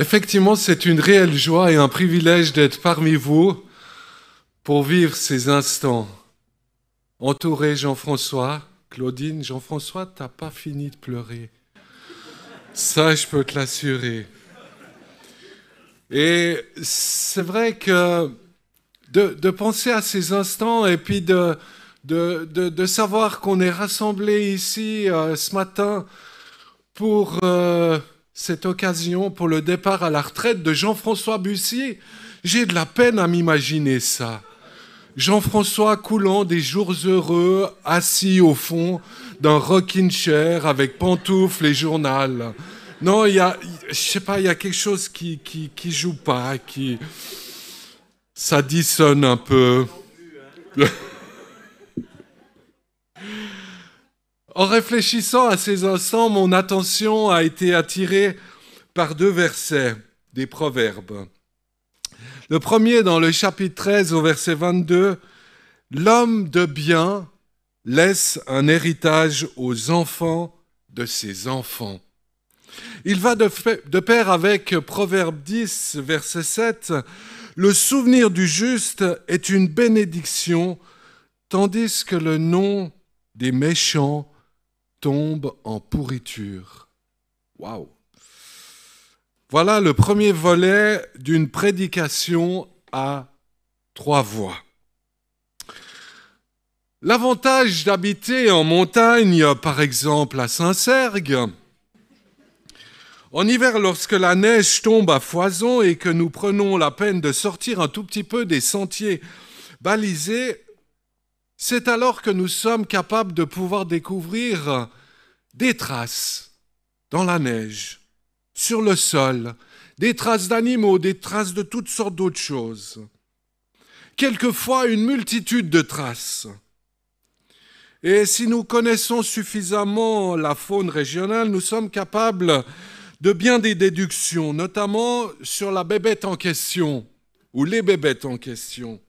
Effectivement, c'est une réelle joie et un privilège d'être parmi vous pour vivre ces instants. Entouré Jean-François, Claudine, Jean-François, t'as pas fini de pleurer. Ça, je peux te l'assurer. Et c'est vrai que de, penser à ces instants et puis de, de, savoir qu'on est rassemblés ici euh, ce matin pour euh, cette occasion, pour le départ à la retraite de Jean-François Bussier, j'ai de la peine à m'imaginer ça. Jean-François coulant des jours heureux, assis au fond d'un rocking chair avec pantoufles et journal. Non, il y a, je sais pas, il y a quelque chose qui, qui, qui joue pas, qui, ça dissonne un peu. En réfléchissant à ces instants, mon attention a été attirée par deux versets des Proverbes. Le premier dans le chapitre 13 au verset 22, L'homme de bien laisse un héritage aux enfants de ses enfants. Il va de, pair avec Proverbe 10, verset 7, le souvenir du juste est une bénédiction, tandis que le nom des méchants tombe en pourriture. Waouh! Voilà le premier volet d'une prédication à trois voix. L'avantage d'habiter en montagne, par exemple à Saint-Sergue, en hiver, lorsque la neige tombe à foison et que nous prenons la peine de sortir un tout petit peu des sentiers balisés, c'est alors que nous sommes capables de pouvoir découvrir des traces dans la neige, sur le sol, des traces d'animaux, des traces de toutes sortes d'autres choses. Quelquefois une multitude de traces. Et si nous connaissons suffisamment la faune régionale, nous sommes capables de bien des déductions, notamment sur la bébête en question, ou les bébêtes en question.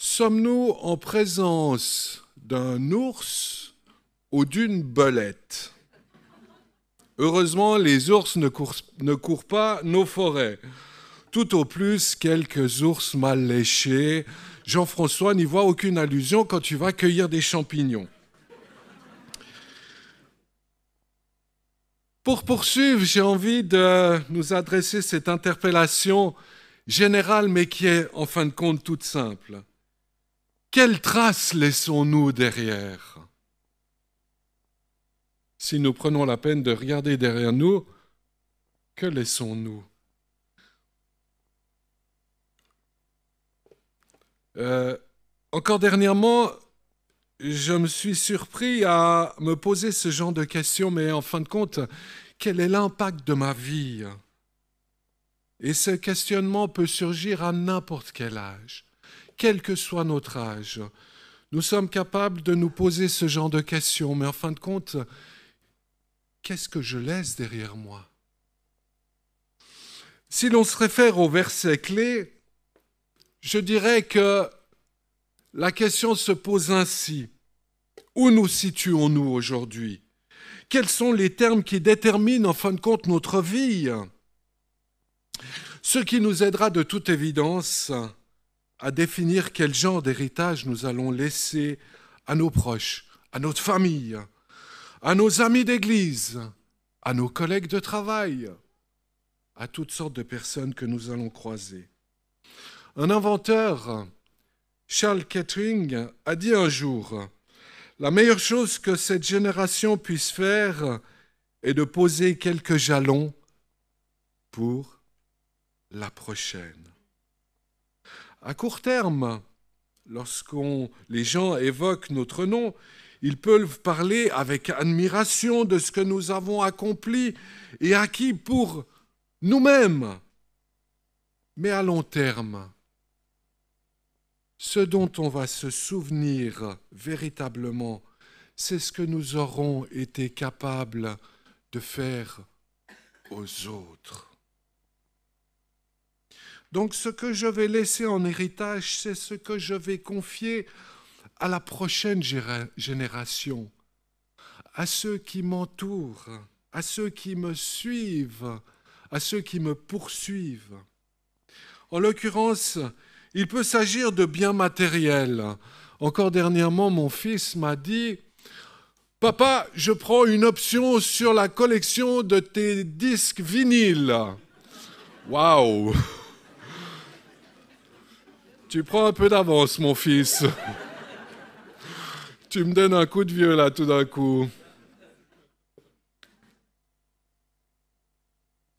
Sommes-nous en présence d'un ours ou d'une belette? Heureusement, les ours ne courent, pas nos forêts. Tout au plus, quelques ours mal léchés. Jean-François n'y voit aucune allusion quand tu vas cueillir des champignons. Pour poursuivre, j'ai envie de nous adresser cette interpellation générale, mais qui est en fin de compte toute simple. Quelles traces laissons-nous derrière? Si nous prenons la peine de regarder derrière nous, que laissons-nous? Euh, Encore dernièrement, je me suis surpris à me poser ce genre de questions, mais en fin de compte, quel est l'impact de ma vie? Et ce questionnement peut surgir à n'importe quel âge, quel que soit notre âge. Nous sommes capables de nous poser ce genre de questions, mais en fin de compte, qu'est-ce que je laisse derrière moi? Si l'on se réfère au verset clé, je dirais que la question se pose ainsi. Où nous situons-nous aujourd'hui? Quels sont les termes qui déterminent en fin de compte notre vie? Ce qui nous aidera de toute évidence à définir quel genre d'héritage nous allons laisser à nos proches, à notre famille, à nos amis d'église, à nos collègues de travail, à toutes sortes de personnes que nous allons croiser. Un inventeur Charles Kettering a dit un jour, La meilleure chose que cette génération puisse faire est de poser quelques jalons pour la prochaine. À court terme, lorsqu'on les gens évoquent notre nom, ils peuvent parler avec admiration de ce que nous avons accompli et acquis pour nous-mêmes. Mais à long terme, ce dont on va se souvenir véritablement, c'est ce que nous aurons été capables de faire aux autres. Donc ce que je vais laisser en héritage, c'est ce que je vais confier à la prochaine génération, à ceux qui m'entourent, à ceux qui me suivent, à ceux qui me poursuivent. En l'occurrence, il peut s'agir de biens matériels. Encore dernièrement, mon fils m'a dit Papa, je prends une option sur la collection de tes disques vinyles. Waouh Tu prends un peu d'avance, mon fils. tu me donnes un coup de vieux là tout d'un coup.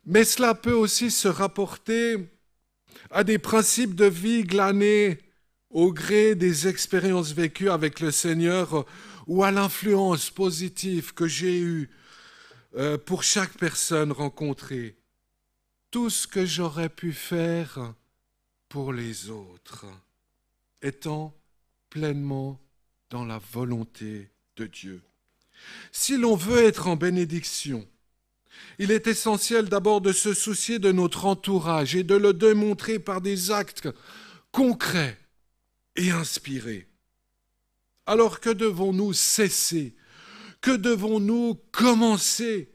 Mais cela peut aussi se rapporter à des principes de vie glanés au gré des expériences vécues avec le Seigneur ou à l'influence positive que j'ai eue euh, pour chaque personne rencontrée. Tout ce que j'aurais pu faire pour les autres, étant pleinement dans la volonté de Dieu. Si l'on veut être en bénédiction, il est essentiel d'abord de se soucier de notre entourage et de le démontrer par des actes concrets et inspirés. Alors que devons-nous cesser? Que devons-nous commencer?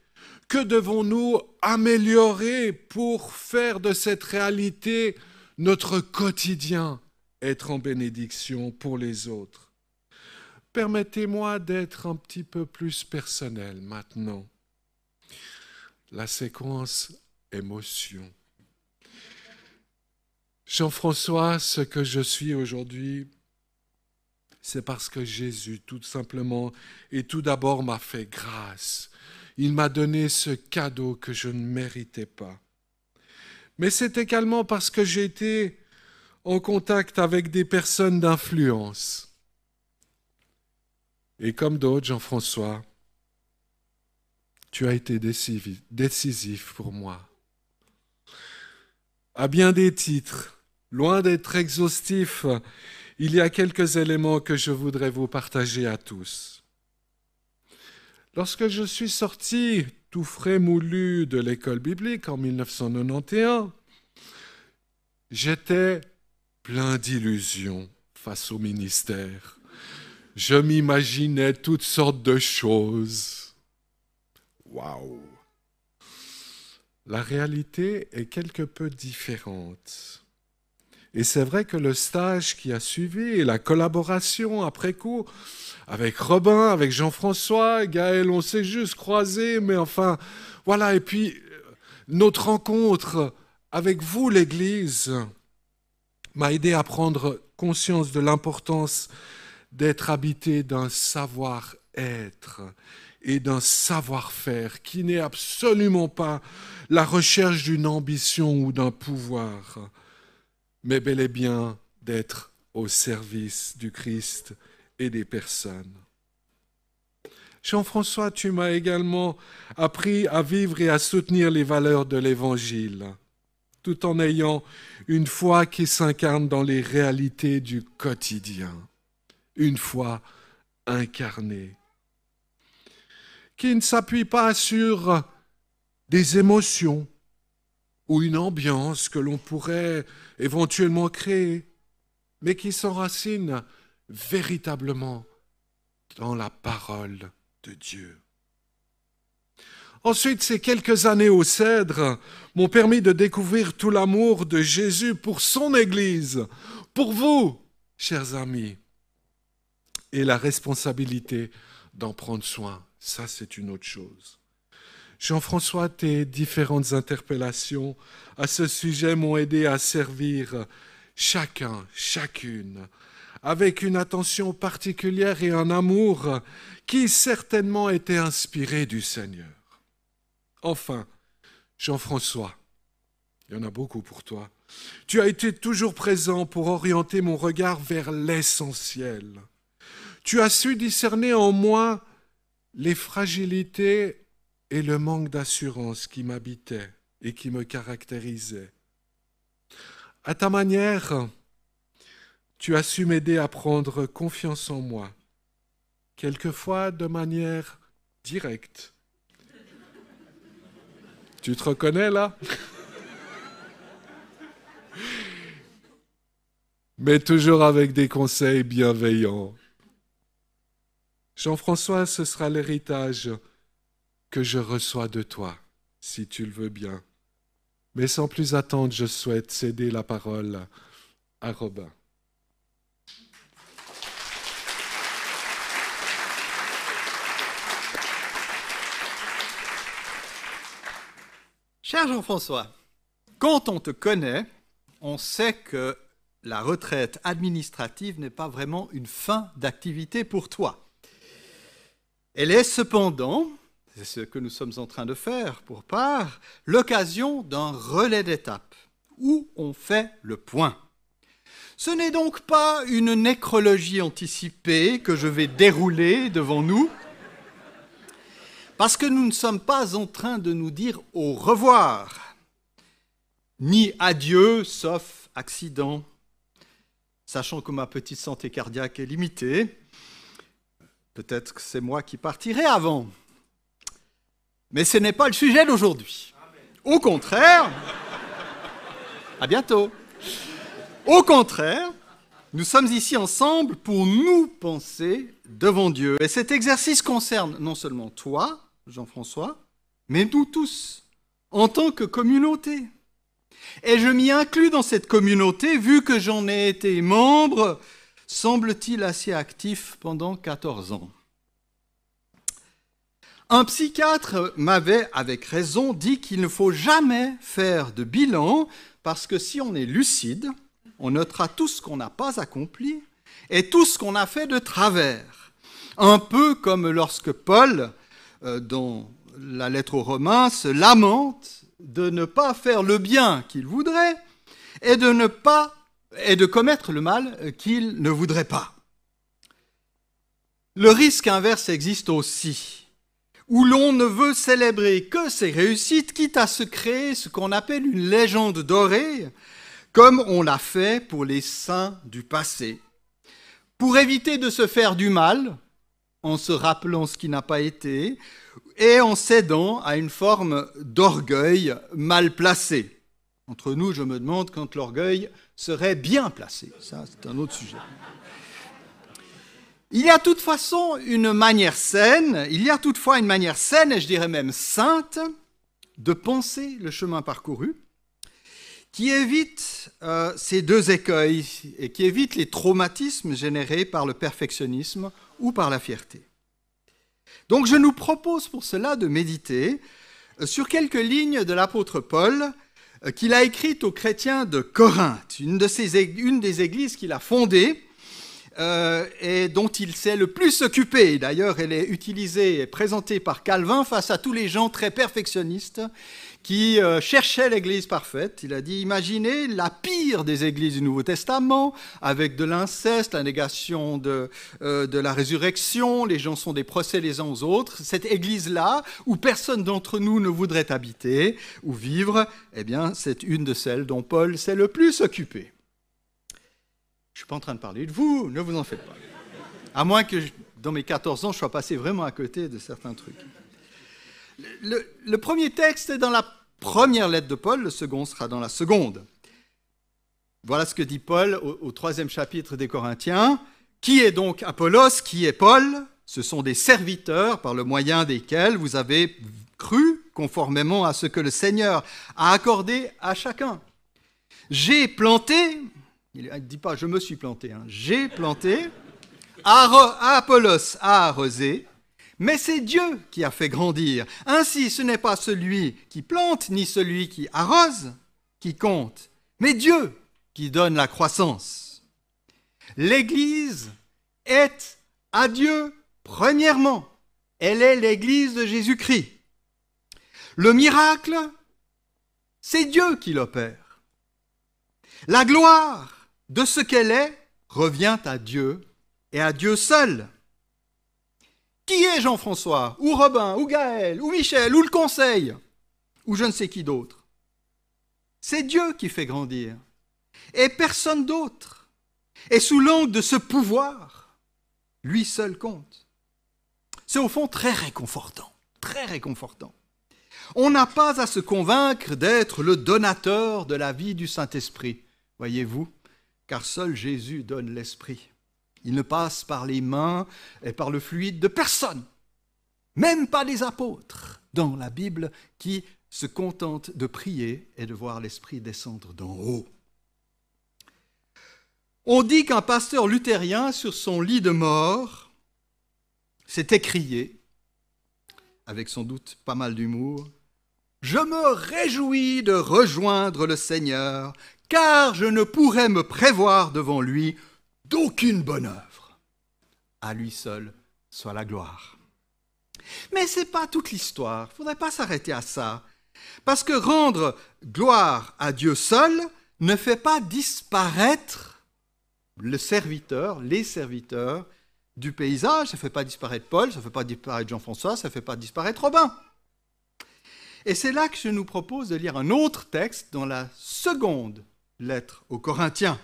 Que devons-nous améliorer pour faire de cette réalité notre quotidien, être en bénédiction pour les autres Permettez-moi d'être un petit peu plus personnel maintenant la séquence émotion. Jean-François, ce que je suis aujourd'hui, c'est parce que Jésus, tout simplement, et tout d'abord m'a fait grâce. Il m'a donné ce cadeau que je ne méritais pas. Mais c'est également parce que j'ai été en contact avec des personnes d'influence. Et comme d'autres, Jean-François, tu as été décisif pour moi. À bien des titres, loin d'être exhaustif, il y a quelques éléments que je voudrais vous partager à tous. Lorsque je suis sorti tout frais moulu de l'école biblique en 1991, j'étais plein d'illusions face au ministère. Je m'imaginais toutes sortes de choses. Waouh La réalité est quelque peu différente. Et c'est vrai que le stage qui a suivi et la collaboration après coup avec Robin, avec Jean-François, Gaël, on s'est juste croisés, mais enfin, voilà. Et puis, notre rencontre avec vous, l'Église, m'a aidé à prendre conscience de l'importance d'être habité d'un savoir-être et d'un savoir-faire qui n'est absolument pas la recherche d'une ambition ou d'un pouvoir, mais bel et bien d'être au service du Christ et des personnes. Jean-François, tu m'as également appris à vivre et à soutenir les valeurs de l'Évangile, tout en ayant une foi qui s'incarne dans les réalités du quotidien, une foi incarnée qui ne s'appuie pas sur des émotions ou une ambiance que l'on pourrait éventuellement créer, mais qui s'enracine véritablement dans la parole de Dieu. Ensuite, ces quelques années au Cèdre m'ont permis de découvrir tout l'amour de Jésus pour son Église, pour vous, chers amis, et la responsabilité d'en prendre soin ça, c'est une autre chose. Jean-François, tes différentes interpellations à ce sujet m'ont aidé à servir chacun, chacune, avec une attention particulière et un amour qui certainement était inspiré du Seigneur. Enfin, Jean-François, il y en a beaucoup pour toi. Tu as été toujours présent pour orienter mon regard vers l'essentiel. Tu as su discerner en moi les fragilités et le manque d'assurance qui m'habitaient et qui me caractérisaient. À ta manière, tu as su m'aider à prendre confiance en moi, quelquefois de manière directe. Tu te reconnais là? Mais toujours avec des conseils bienveillants Jean-François, ce sera l'héritage que je reçois de toi, si tu le veux bien, Mais sans plus attendre, je souhaite céder la parole à Robin. Cher Jean-François, quand on te connaît, on sait que la retraite administrative n'est pas vraiment une fin d'activité pour toi. Elle est cependant, c'est ce que nous sommes en train de faire pour part, l'occasion d'un relais d'étape où on fait le point. Ce n'est donc pas une nécrologie anticipée que je vais dérouler devant nous, parce que nous ne sommes pas en train de nous dire au revoir, ni adieu, sauf accident, sachant que ma petite santé cardiaque est limitée. Peut-être que c'est moi qui partirai avant. Mais ce n'est pas le sujet d'aujourd'hui. Au contraire, à bientôt. Au contraire, nous sommes ici ensemble pour nous penser devant Dieu. Et cet exercice concerne non seulement toi, Jean-François, mais nous tous, en tant que communauté. Et je m'y inclus dans cette communauté, vu que j'en ai été membre, semble-t-il assez actif pendant 14 ans. Un psychiatre m'avait, avec raison, dit qu'il ne faut jamais faire de bilan, parce que si on est lucide, on notera tout ce qu'on n'a pas accompli et tout ce qu'on a fait de travers. Un peu comme lorsque Paul euh, dans la lettre aux Romains, se lamente de ne pas faire le bien qu'il voudrait et de commettre le mal qu'il ne voudrait pas. Le risque inverse existe aussi, où l'on ne veut célébrer que ses réussites, quitte à se créer ce qu'on appelle une légende dorée, comme on l'a fait pour les saints du passé. Pour éviter de se faire du mal, en se rappelant ce qui n'a pas été, et en cédant à une forme d'orgueil mal placé. Entre nous, je me demande quand l'orgueil serait bien placé. Ça, c'est un autre sujet. Il y a toute façon une manière saine, il y a toutefois une manière saine, et je dirais même sainte, de penser le chemin parcouru, qui évite euh, ces deux écueils et qui évite les traumatismes générés par le perfectionnisme ou par la fierté. Donc je nous propose pour cela de méditer euh, sur quelques lignes de l'apôtre Paul euh, qu'il a écrites aux chrétiens de Corinthe, une, des églises qu'il a fondées euh, et dont il s'est le plus occupé. D'ailleurs, elle est utilisée et présentée par Calvin face à tous les gens très perfectionnistes qui euh, cherchait l'Église parfaite. Il a dit, imaginez la pire des églises du Nouveau Testament, avec de l'inceste, la négation de, euh, de la résurrection, les gens sont des procès les uns aux autres. Cette Église-là, où personne d'entre nous ne voudrait habiter ou vivre, eh bien, c'est une de celles dont Paul s'est le plus occupé. Je ne suis pas en train de parler de vous, ne vous en faites pas. À moins que, dans mes 14 ans, je sois passé vraiment à côté de certains trucs. Le, premier texte est dans la première lettre de Paul, le second sera dans la seconde. Voilà ce que dit Paul au, troisième chapitre des Corinthiens. Qui est donc Apollos? Qui est Paul? Ce sont des serviteurs par le moyen desquels vous avez cru conformément à ce que le Seigneur a accordé à chacun. J'ai planté, il ne dit pas je me suis planté, hein. j'ai planté, Apollos a arrosé, mais c'est Dieu qui a fait grandir. Ainsi, ce n'est pas celui qui plante ni celui qui arrose qui compte, mais Dieu qui donne la croissance. L'Église est à Dieu premièrement. Elle est l'Église de Jésus-Christ. Le miracle, c'est Dieu qui l'opère. La gloire de ce qu'elle est revient à Dieu et à Dieu seul. Qui est Jean-François Ou Robin Ou Gaël Ou Michel Ou le Conseil Ou je ne sais qui d'autre? C'est Dieu qui fait grandir. Et personne d'autre. Et sous l'angle de ce pouvoir, lui seul compte. C'est au fond très réconfortant. Très réconfortant. On n'a pas à se convaincre d'être le donateur de la vie du Saint-Esprit, voyez-vous, car seul Jésus donne l'Esprit. Il ne passe par les mains et par le fluide de personne, même pas des apôtres dans la Bible qui se contentent de prier et de voir l'Esprit descendre d'en haut. On dit qu'un pasteur luthérien, sur son lit de mort, s'est écrié, avec sans doute pas mal d'humour, Je me réjouis de rejoindre le Seigneur, car je ne pourrais me prévoir devant lui d'aucune bonne œuvre. À lui seul soit la gloire. Mais ce n'est pas toute l'histoire, il ne faudrait pas s'arrêter à ça. Parce que rendre gloire à Dieu seul ne fait pas disparaître le serviteur, les serviteurs du paysage, ça ne fait pas disparaître Paul, ça ne fait pas disparaître Jean-François, ça ne fait pas disparaître Robin. Et c'est là que je nous propose de lire un autre texte dans la seconde lettre aux Corinthiens.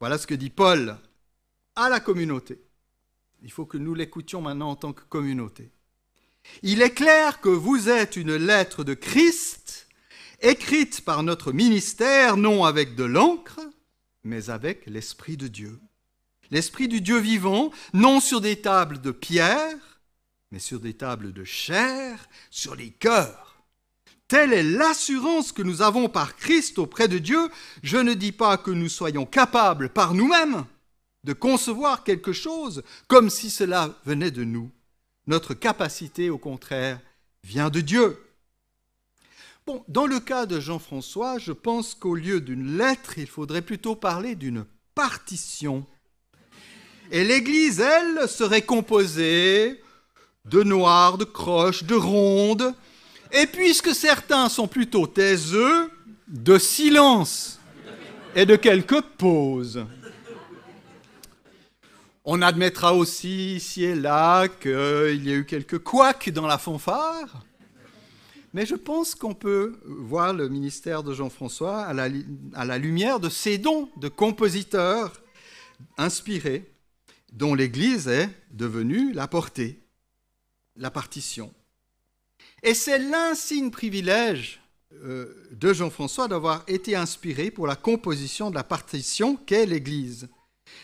Voilà ce que dit Paul à la communauté. Il faut que nous l'écoutions maintenant en tant que communauté. Il est clair que vous êtes une lettre de Christ, écrite par notre ministère, non avec de l'encre, mais avec l'Esprit de Dieu. L'Esprit du Dieu vivant, non sur des tables de pierre, mais sur des tables de chair, sur les cœurs. Telle est l'assurance que nous avons par Christ auprès de Dieu. Je ne dis pas que nous soyons capables par nous-mêmes de concevoir quelque chose comme si cela venait de nous. Notre capacité, au contraire, vient de Dieu. Dans le cas de Jean-François, je pense qu'au lieu d'une lettre, il faudrait plutôt parler d'une partition. Et l'Église, elle, serait composée de noirs, de croches, de rondes, et puisque certains sont plutôt taiseux, de silence et de quelques pauses. On admettra aussi ici et là qu'il y a eu quelques couacs dans la fanfare, mais je pense qu'on peut voir le ministère de Jean-François à la, lumière de ses dons de compositeur inspiré, dont l'Église est devenue la portée, la partition. Et c'est l'insigne privilège euh, de Jean-François d'avoir été inspiré pour la composition de la partition qu'est l'Église.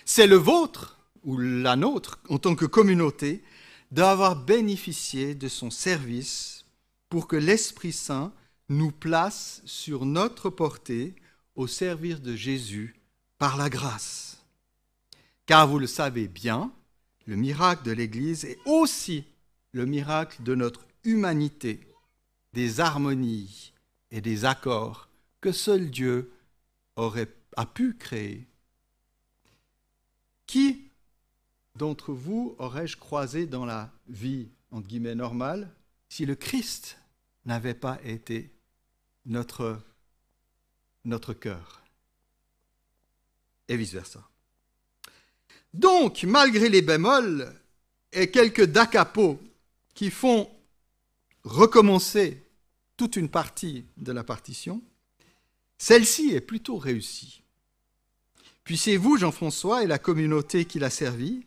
C'est le vôtre ou la nôtre, en tant que communauté, d'avoir bénéficié de son service pour que l'Esprit Saint nous place sur notre portée au service de Jésus par la grâce. Car vous le savez bien, le miracle de l'Église est aussi le miracle de notre humanité, des harmonies et des accords que seul Dieu aurait, a pu créer. Qui d'entre vous aurais-je croisé dans la vie, entre guillemets, normale, si le Christ n'avait pas été notre, notre cœur? Et vice-versa. Donc, malgré les bémols et quelques dacapos qui font recommencer toute une partie de la partition, celle-ci est plutôt réussie. Puissiez-vous, Jean-François, et la communauté qui l'a servi,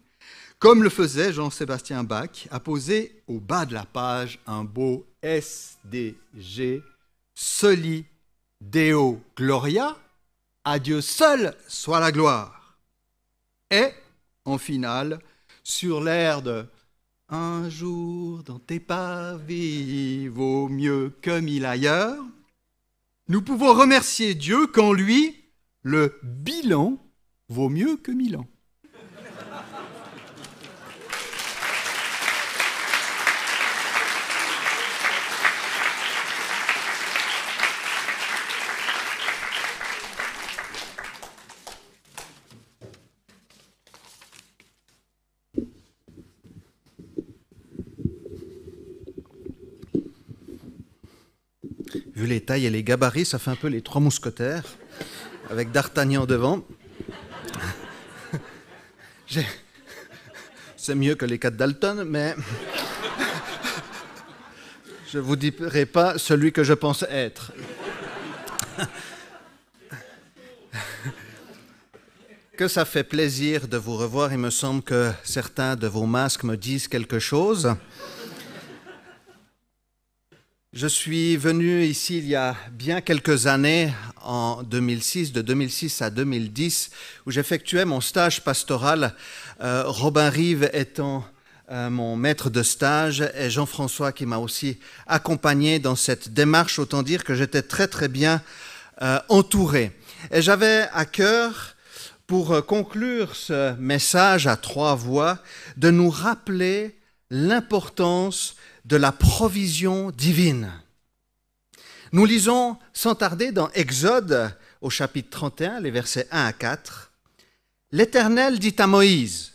comme le faisait Jean-Sébastien Bach, a posé au bas de la page un beau SDG, Soli Deo Gloria, à Dieu seul soit la gloire. Et, en finale, sur l'air de Un jour dans tes pavés vaut mieux que mille ailleurs, nous pouvons remercier Dieu qu'en lui, le bilan vaut mieux que mille ans. Vu les tailles et les gabarits, ça fait un peu les trois mousquetaires, avec D'Artagnan devant. C'est mieux que les quatre Dalton, mais je ne vous dirai pas celui que je pense être. Que ça fait plaisir de vous revoir. Il me semble que certains de vos masques me disent quelque chose. Je suis venu ici il y a bien quelques années, en 2006, de 2006 à 2010, où j'effectuais mon stage pastoral, euh, Robin Rive étant euh, mon maître de stage, et Jean-François qui m'a aussi accompagné dans cette démarche. Autant dire que j'étais très très bien euh, entouré. Et j'avais à cœur, pour conclure ce message à trois voix, de nous rappeler l'importance de la provision divine. Nous lisons sans tarder dans Exode au chapitre 31, les versets 1 à 4. L'Éternel dit à Moïse,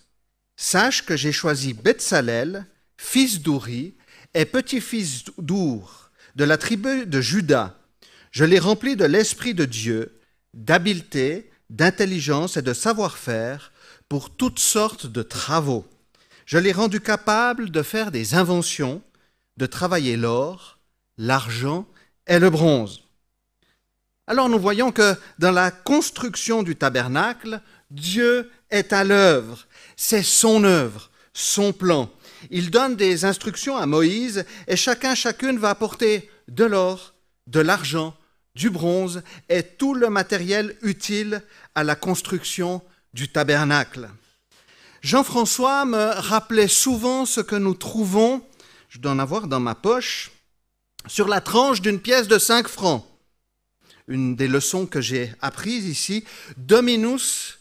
Sache que j'ai choisi Betsalel, fils d'Ouri, et petit-fils d'Our, de la tribu de Juda. Je l'ai rempli de l'Esprit de Dieu, d'habileté, d'intelligence et de savoir-faire pour toutes sortes de travaux. Je l'ai rendu capable de faire des inventions, de travailler l'or, l'argent et le bronze. Alors nous voyons que dans la construction du tabernacle, Dieu est à l'œuvre. C'est son œuvre, son plan. Il donne des instructions à Moïse et chacun, chacune va apporter de l'or, de l'argent, du bronze et tout le matériel utile à la construction du tabernacle. Jean-François me rappelait souvent ce que nous trouvons, je dois en avoir dans ma poche, sur la tranche d'une pièce de 5 francs. Une des leçons que j'ai apprises ici, Dominus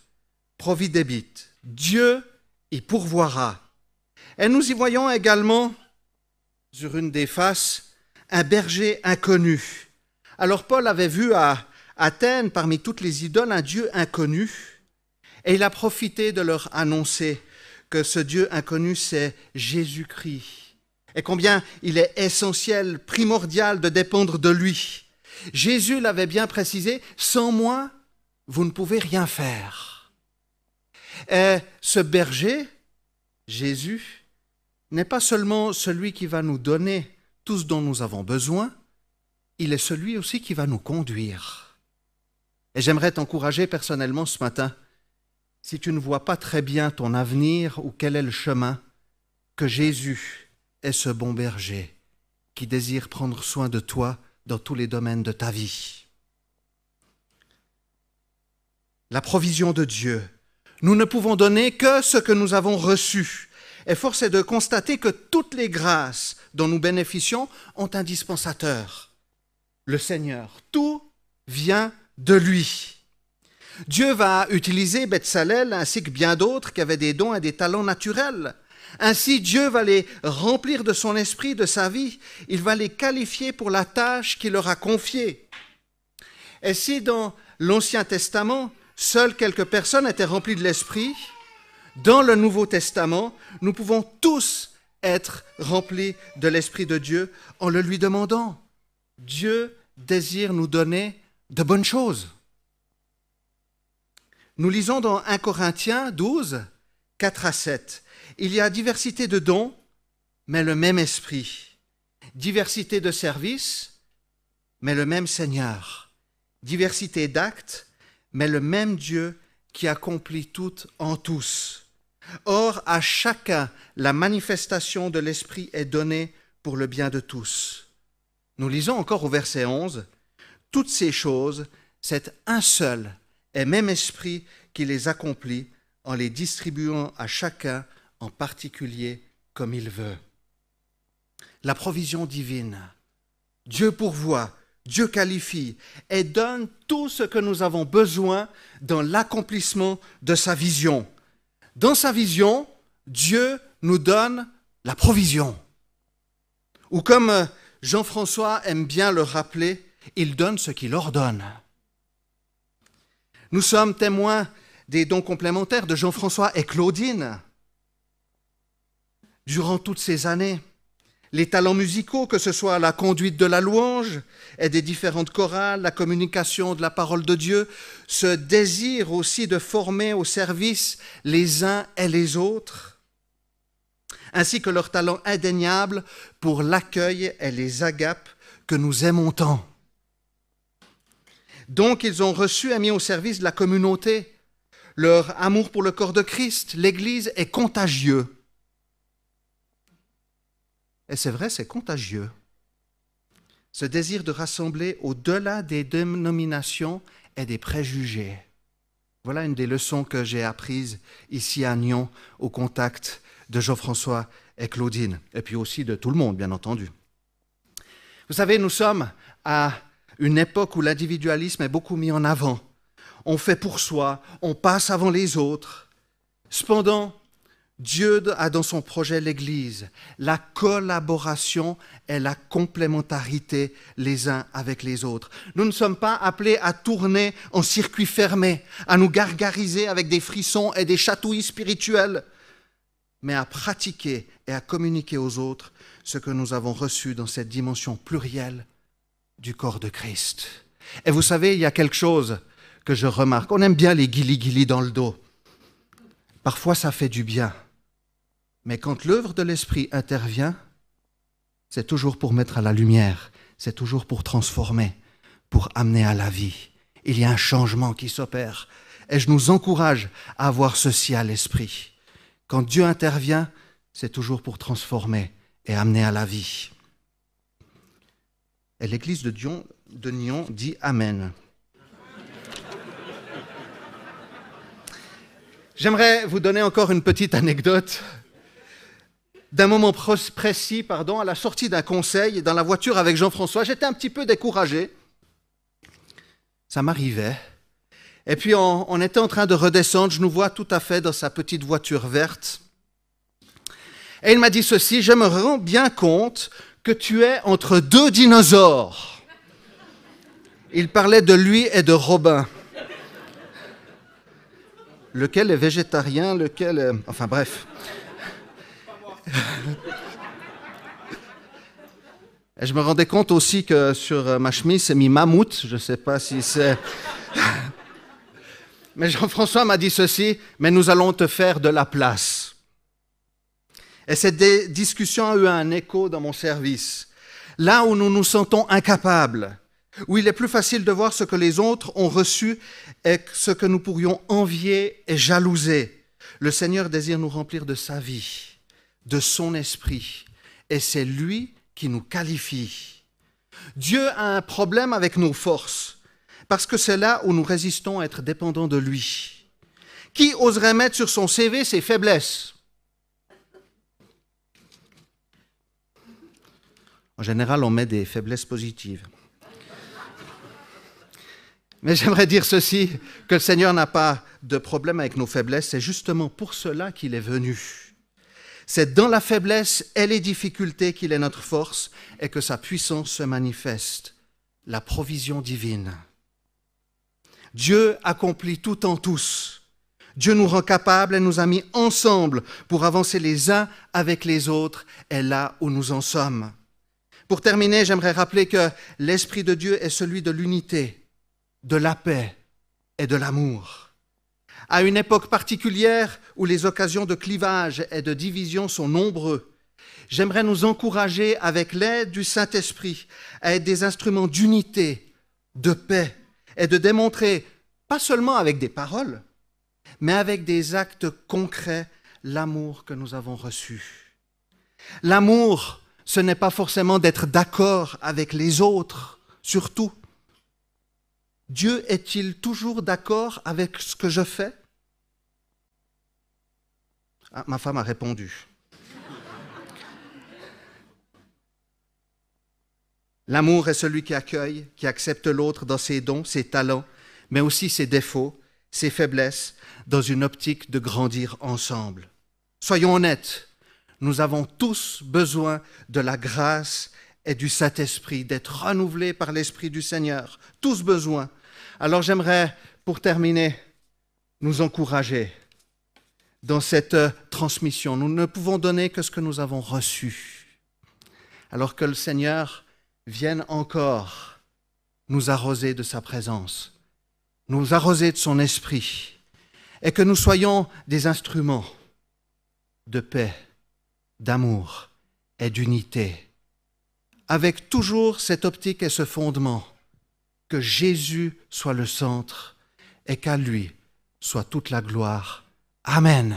providebit. Dieu y pourvoira. Et nous y voyons également, sur une des faces, un berger inconnu. Alors Paul avait vu à Athènes, parmi toutes les idoles, un Dieu inconnu, et il a profité de leur annoncer que ce Dieu inconnu, c'est Jésus-Christ, et combien il est essentiel, primordial de dépendre de lui. Jésus l'avait bien précisé, sans moi, vous ne pouvez rien faire. Et ce berger, Jésus, n'est pas seulement celui qui va nous donner tout ce dont nous avons besoin, il est celui aussi qui va nous conduire. Et j'aimerais t'encourager personnellement ce matin, si tu ne vois pas très bien ton avenir ou quel est le chemin, que Jésus est ce bon berger qui désire prendre soin de toi dans tous les domaines de ta vie. La provision de Dieu. Nous ne pouvons donner que ce que nous avons reçu. Et force est de constater que toutes les grâces dont nous bénéficions ont un dispensateur, le Seigneur. Tout vient de lui. Dieu va utiliser Betsalel ainsi que bien d'autres qui avaient des dons et des talents naturels. Ainsi, Dieu va les remplir de son esprit, de sa vie. Il va les qualifier pour la tâche qu'il leur a confiée. Et si dans l'Ancien Testament, seules quelques personnes étaient remplies de l'esprit, dans le Nouveau Testament, nous pouvons tous être remplis de l'Esprit de Dieu en le lui demandant. Dieu désire nous donner de bonnes choses. Nous lisons dans 1 Corinthiens 12, 4 à 7. Il y a diversité de dons, mais le même esprit. Diversité de services, mais le même Seigneur. Diversité d'actes, mais le même Dieu qui accomplit tout en tous. Or, à chacun, la manifestation de l'Esprit est donnée pour le bien de tous. Nous lisons encore au verset 11, Toutes ces choses, c'est un seul et même Esprit qui les accomplit en les distribuant à chacun en particulier comme il veut. La provision divine. Dieu pourvoit, Dieu qualifie et donne tout ce que nous avons besoin dans l'accomplissement de sa vision. Dans sa vision, Dieu nous donne la provision. Ou comme Jean-François aime bien le rappeler, il donne ce qu'il ordonne. Nous sommes témoins des dons complémentaires de Jean-François et Claudine durant toutes ces années. Les talents musicaux, que ce soit la conduite de la louange et des différentes chorales, la communication de la parole de Dieu, ce désir aussi de former au service les uns et les autres, ainsi que leur talent indéniable pour l'accueil et les agapes que nous aimons tant. Donc ils ont reçu et mis au service de la communauté. Leur amour pour le corps de Christ, l'Église, est contagieux. Et c'est vrai, c'est contagieux. Ce désir de rassembler au-delà des dénominations et des préjugés. Voilà une des leçons que j'ai apprises ici à Nyon au contact de Jean-François et Claudine, et puis aussi de tout le monde, bien entendu. Vous savez, nous sommes à une époque où l'individualisme est beaucoup mis en avant. On fait pour soi, on passe avant les autres. Cependant, Dieu a dans son projet l'Église la collaboration et la complémentarité les uns avec les autres. Nous ne sommes pas appelés à tourner en circuit fermé, à nous gargariser avec des frissons et des chatouilles spirituels, mais à pratiquer et à communiquer aux autres ce que nous avons reçu dans cette dimension plurielle du corps de Christ. Et vous savez, il y a quelque chose que je remarque. On aime bien les guilis-guilis dans le dos. Parfois, ça fait du bien. Mais quand l'œuvre de l'Esprit intervient, c'est toujours pour mettre à la lumière, c'est toujours pour transformer, pour amener à la vie. Il y a un changement qui s'opère. Et je nous encourage à avoir ceci à l'esprit. Quand Dieu intervient, c'est toujours pour transformer et amener à la vie. Et l'église de, Dion, de Nyon dit Amen. J'aimerais vous donner encore une petite anecdote d'un moment précis, pardon, à la sortie d'un conseil dans la voiture avec Jean-François. J'étais un petit peu découragé. Ça m'arrivait. Et puis on, on, était en train de redescendre, je nous vois tout à fait dans sa petite voiture verte. Et il m'a dit ceci, je me rends bien compte que tu es entre deux dinosaures. Il parlait de lui et de Robin. Lequel est végétarien, lequel est... Enfin bref. Et je me rendais compte aussi que sur ma chemise, c'est mis mammouth. Je ne sais pas si c'est. Mais Jean-François m'a dit ceci mais nous allons te faire de la place. Et cette discussion a eu un écho dans mon service. Là où nous nous sentons incapables, où il est plus facile de voir ce que les autres ont reçu et ce que nous pourrions envier et jalouser, le Seigneur désire nous remplir de sa vie de son esprit. Et c'est lui qui nous qualifie. Dieu a un problème avec nos forces, parce que c'est là où nous résistons à être dépendants de lui. Qui oserait mettre sur son CV ses faiblesses? En général, on met des faiblesses positives. Mais j'aimerais dire ceci, que le Seigneur n'a pas de problème avec nos faiblesses, c'est justement pour cela qu'il est venu. C'est dans la faiblesse et les difficultés qu'il est notre force et que sa puissance se manifeste, la provision divine. Dieu accomplit tout en tous. Dieu nous rend capables et nous a mis ensemble pour avancer les uns avec les autres et là où nous en sommes. Pour terminer, j'aimerais rappeler que l'Esprit de Dieu est celui de l'unité, de la paix et de l'amour à une époque particulière où les occasions de clivage et de division sont nombreux, j'aimerais nous encourager avec l'aide du Saint-Esprit à être des instruments d'unité, de paix et de démontrer, pas seulement avec des paroles, mais avec des actes concrets, l'amour que nous avons reçu. L'amour, ce n'est pas forcément d'être d'accord avec les autres, surtout. Dieu est-il toujours d'accord avec ce que je fais? Ah, Ma femme a répondu. L'amour est celui qui accueille, qui accepte l'autre dans ses dons, ses talents, mais aussi ses défauts, ses faiblesses, dans une optique de grandir ensemble. Soyons honnêtes, nous avons tous besoin de la grâce et du Saint-Esprit, d'être renouvelés par l'Esprit du Seigneur. Tous besoin. Alors j'aimerais, pour terminer, nous encourager dans cette euh, transmission. Nous ne pouvons donner que ce que nous avons reçu. Alors que le Seigneur vienne encore nous arroser de sa présence, nous arroser de son esprit, et que nous soyons des instruments de paix, d'amour et d'unité avec toujours cette optique et ce fondement, que Jésus soit le centre et qu'à lui soit toute la gloire. Amen.